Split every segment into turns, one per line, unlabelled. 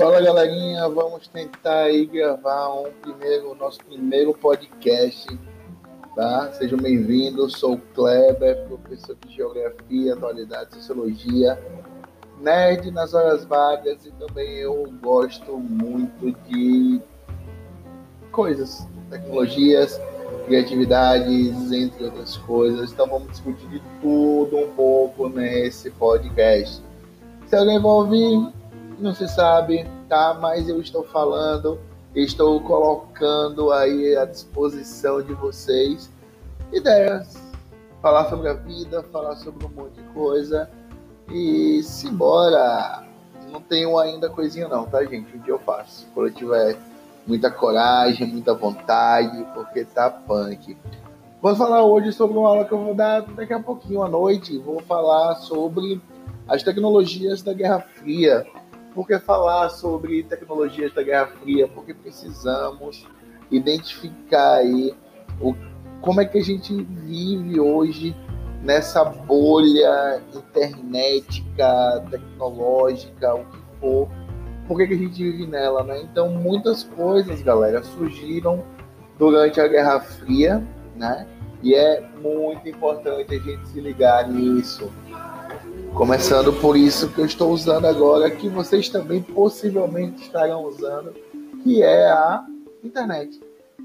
Fala galerinha, vamos tentar aí gravar um primeiro, nosso primeiro podcast, tá? Sejam bem-vindos, sou o Kleber, professor de Geografia, Atualidade Sociologia, nerd nas horas vagas e também eu gosto muito de coisas, tecnologias, criatividades, entre outras coisas. Então vamos discutir de tudo um pouco nesse podcast. Se alguém vai ouvir, não se sabe, Mas eu estou falando, estou colocando aí à disposição de vocês ideias, falar sobre a vida, falar sobre um monte de coisa e simbora. Não tenho ainda coisinha não, tá, gente? Um dia eu faço. Quando eu tiver muita coragem, muita vontade, porque tá punk. Vou falar hoje sobre uma aula que eu vou dar daqui a pouquinho à noite. Vou falar sobre as tecnologias da Guerra Fria. Por que falar sobre tecnologias da Guerra Fria? Porque precisamos identificar aí o, como é que a gente vive hoje nessa bolha internetica, tecnológica, o que for por que, que a gente vive nela, né? Então, muitas coisas, galera, surgiram durante a Guerra Fria, né? E é muito importante a gente se ligar nisso. Começando por isso que eu estou usando agora, que vocês também possivelmente estarão usando, que é a internet.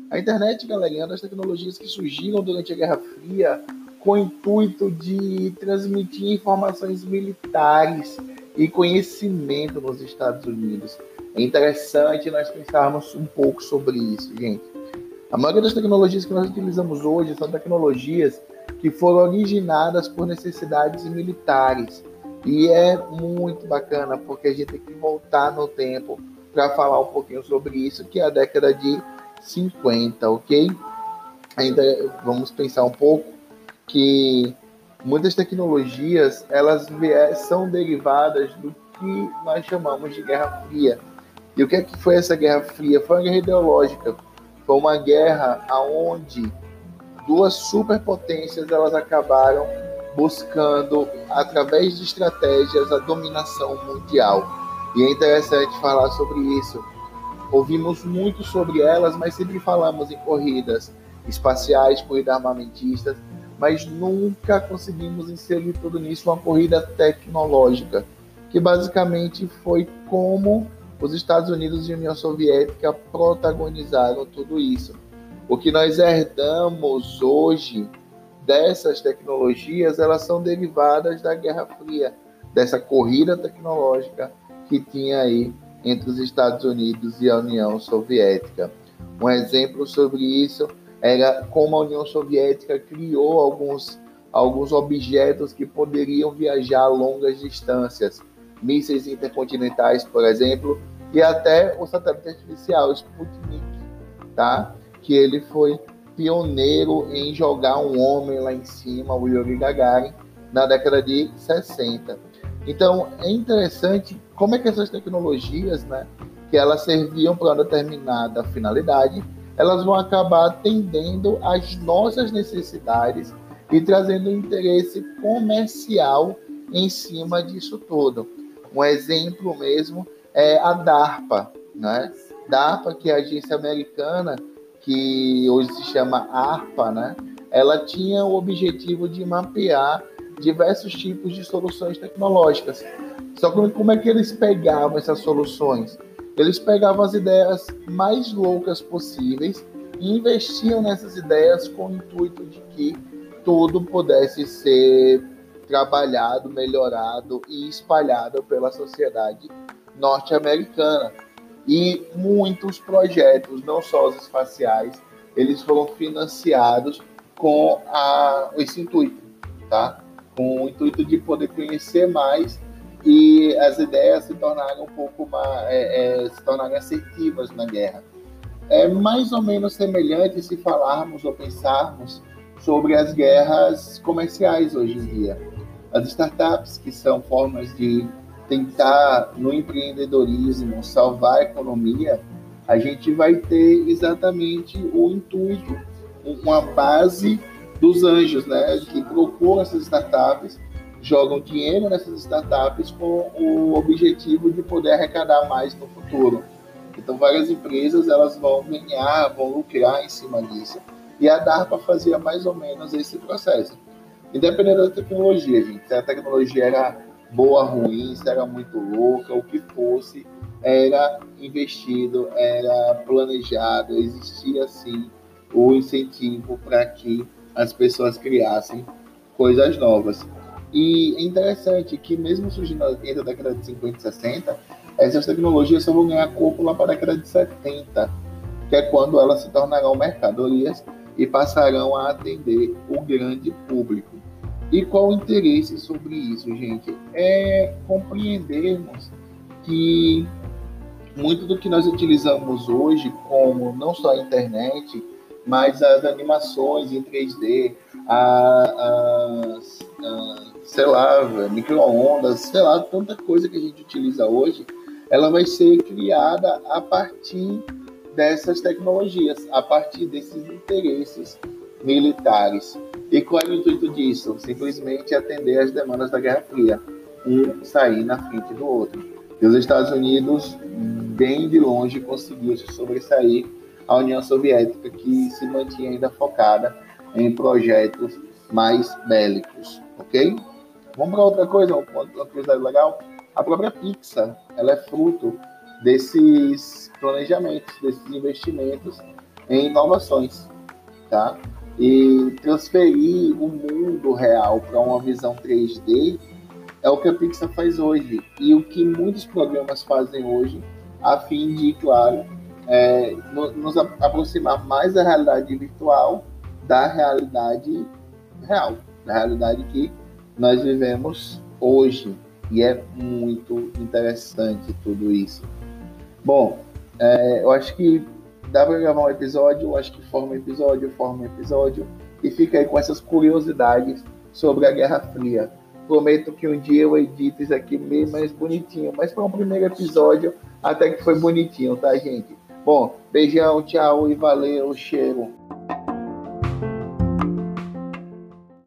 A internet, galerinha, é uma das tecnologias que surgiram durante a Guerra Fria com o intuito de transmitir informações militares e conhecimento nos Estados Unidos. É interessante nós pensarmos um pouco sobre isso, gente. A maioria das tecnologias que nós utilizamos hoje são tecnologias que foram originadas por necessidades militares. E é muito bacana, porque a gente tem que voltar no tempo para falar um pouquinho sobre isso, que é a década de 50, ok? Ainda vamos pensar um pouco que muitas tecnologias elas são derivadas do que nós chamamos de Guerra Fria. E o que, é que foi essa Guerra Fria? Foi uma guerra ideológica. Foi uma guerra aonde duas superpotências elas acabaram buscando através de estratégias a dominação mundial. E é interessante falar sobre isso. Ouvimos muito sobre elas, mas sempre falamos em corridas espaciais, corridas armamentistas, mas nunca conseguimos inserir tudo nisso uma corrida tecnológica, que basicamente foi como os Estados Unidos e a União Soviética protagonizaram tudo isso. O que nós herdamos hoje dessas tecnologias, elas são derivadas da Guerra Fria, dessa corrida tecnológica que tinha aí entre os Estados Unidos e a União Soviética. Um exemplo sobre isso era como a União Soviética criou alguns, alguns objetos que poderiam viajar longas distâncias, mísseis intercontinentais, por exemplo, e até o satélite artificial Sputnik, tá? Que ele foi pioneiro em jogar um homem lá em cima, o Yuri Gagarin, na década de 60. Então, é interessante como é que essas tecnologias, né, que elas serviam para uma determinada finalidade, elas vão acabar atendendo às nossas necessidades e trazendo interesse comercial em cima disso tudo. Um exemplo mesmo é a DARPA, né? DARPA, que é a agência americana, que hoje se chama ARPA, né? Ela tinha o objetivo de mapear diversos tipos de soluções tecnológicas. Só que como é que eles pegavam essas soluções? Eles pegavam as ideias mais loucas possíveis e investiam nessas ideias com o intuito de que tudo pudesse ser trabalhado, melhorado e espalhado pela sociedade norte-americana. E muitos projetos, não só os espaciais, eles foram financiados com a, esse intuito, tá? Com o intuito de poder conhecer mais e as ideias se tornaram um pouco mais, é, é, se tornaram assertivas na guerra. É mais ou menos semelhante se falarmos ou pensarmos sobre as guerras comerciais hoje em dia. As startups, que são formas de tentar, no empreendedorismo, salvar a economia, a gente vai ter exatamente o intuito, uma base dos anjos, né, que procuram essas startups jogam dinheiro nessas startups com o objetivo de poder arrecadar mais no futuro. Então, várias empresas elas vão ganhar, vão lucrar em cima disso. E a DARPA fazia mais ou menos esse processo. Independente da tecnologia, gente. Se a tecnologia era boa, ruim, se era muito louca, o que fosse, era investido, era planejado, existia sim o incentivo para que as pessoas criassem coisas novas. E é interessante que, mesmo surgindo entre a década de 50 e 60, essas tecnologias só vão ganhar corpo lá para a década de 70, que é quando elas se tornarão mercadorias e passarão a atender o grande público. E qual o interesse sobre isso, gente? É compreendermos que muito do que nós utilizamos hoje, como não só a internet, mas as animações em 3D, a, sei lá, micro-ondas, sei lá, tanta coisa que a gente utiliza hoje, ela vai ser criada a partir dessas tecnologias, a partir desses interesses militares. E qual é o intuito disso? Simplesmente atender às demandas da Guerra Fria, um sair na frente do outro. E os Estados Unidos, bem de longe, conseguiu se sobressair a União Soviética, que se mantinha ainda focada em projetos mais bélicos, ok? Vamos para outra coisa, uma curiosidade legal. A própria Pixar, ela é fruto desses planejamentos, desses investimentos em inovações, tá? E transferir o mundo real para uma visão 3D é o que a Pixar faz hoje e o que muitos programas fazem hoje, a fim de, claro, é, nos aproximar mais da realidade virtual da realidade real, da realidade que nós vivemos hoje. E é muito interessante tudo isso. Bom, é, eu acho que dá para gravar um episódio, acho que forma episódio, forma episódio, e fica aí com essas curiosidades sobre a Guerra Fria. Prometo que um dia eu edito isso aqui bem mais bonitinho, mas para um primeiro episódio até que foi bonitinho, tá, gente? Bom, beijão, tchau e valeu, cheiro.